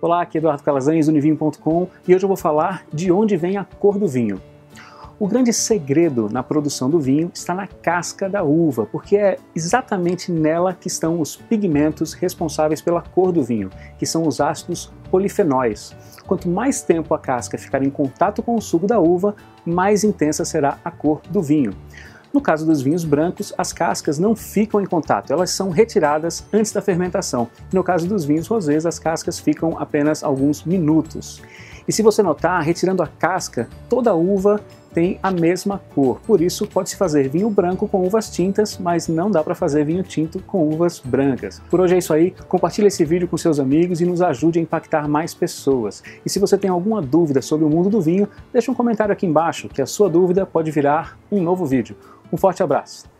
Olá, aqui é Eduardo Calazans Univinho.com e hoje eu vou falar de onde vem a cor do vinho. O grande segredo na produção do vinho está na casca da uva, porque é exatamente nela que estão os pigmentos responsáveis pela cor do vinho, que são os ácidos polifenóis. Quanto mais tempo a casca ficar em contato com o suco da uva, mais intensa será a cor do vinho. No caso dos vinhos brancos, as cascas não ficam em contato, elas são retiradas antes da fermentação. No caso dos vinhos rosés, as cascas ficam apenas alguns minutos. E se você notar, retirando a casca, toda a uva tem a mesma cor. Por isso, pode-se fazer vinho branco com uvas tintas, mas não dá para fazer vinho tinto com uvas brancas. Por hoje é isso aí. Compartilhe esse vídeo com seus amigos e nos ajude a impactar mais pessoas. E se você tem alguma dúvida sobre o mundo do vinho, deixe um comentário aqui embaixo, que a sua dúvida pode virar um novo vídeo. Um forte abraço!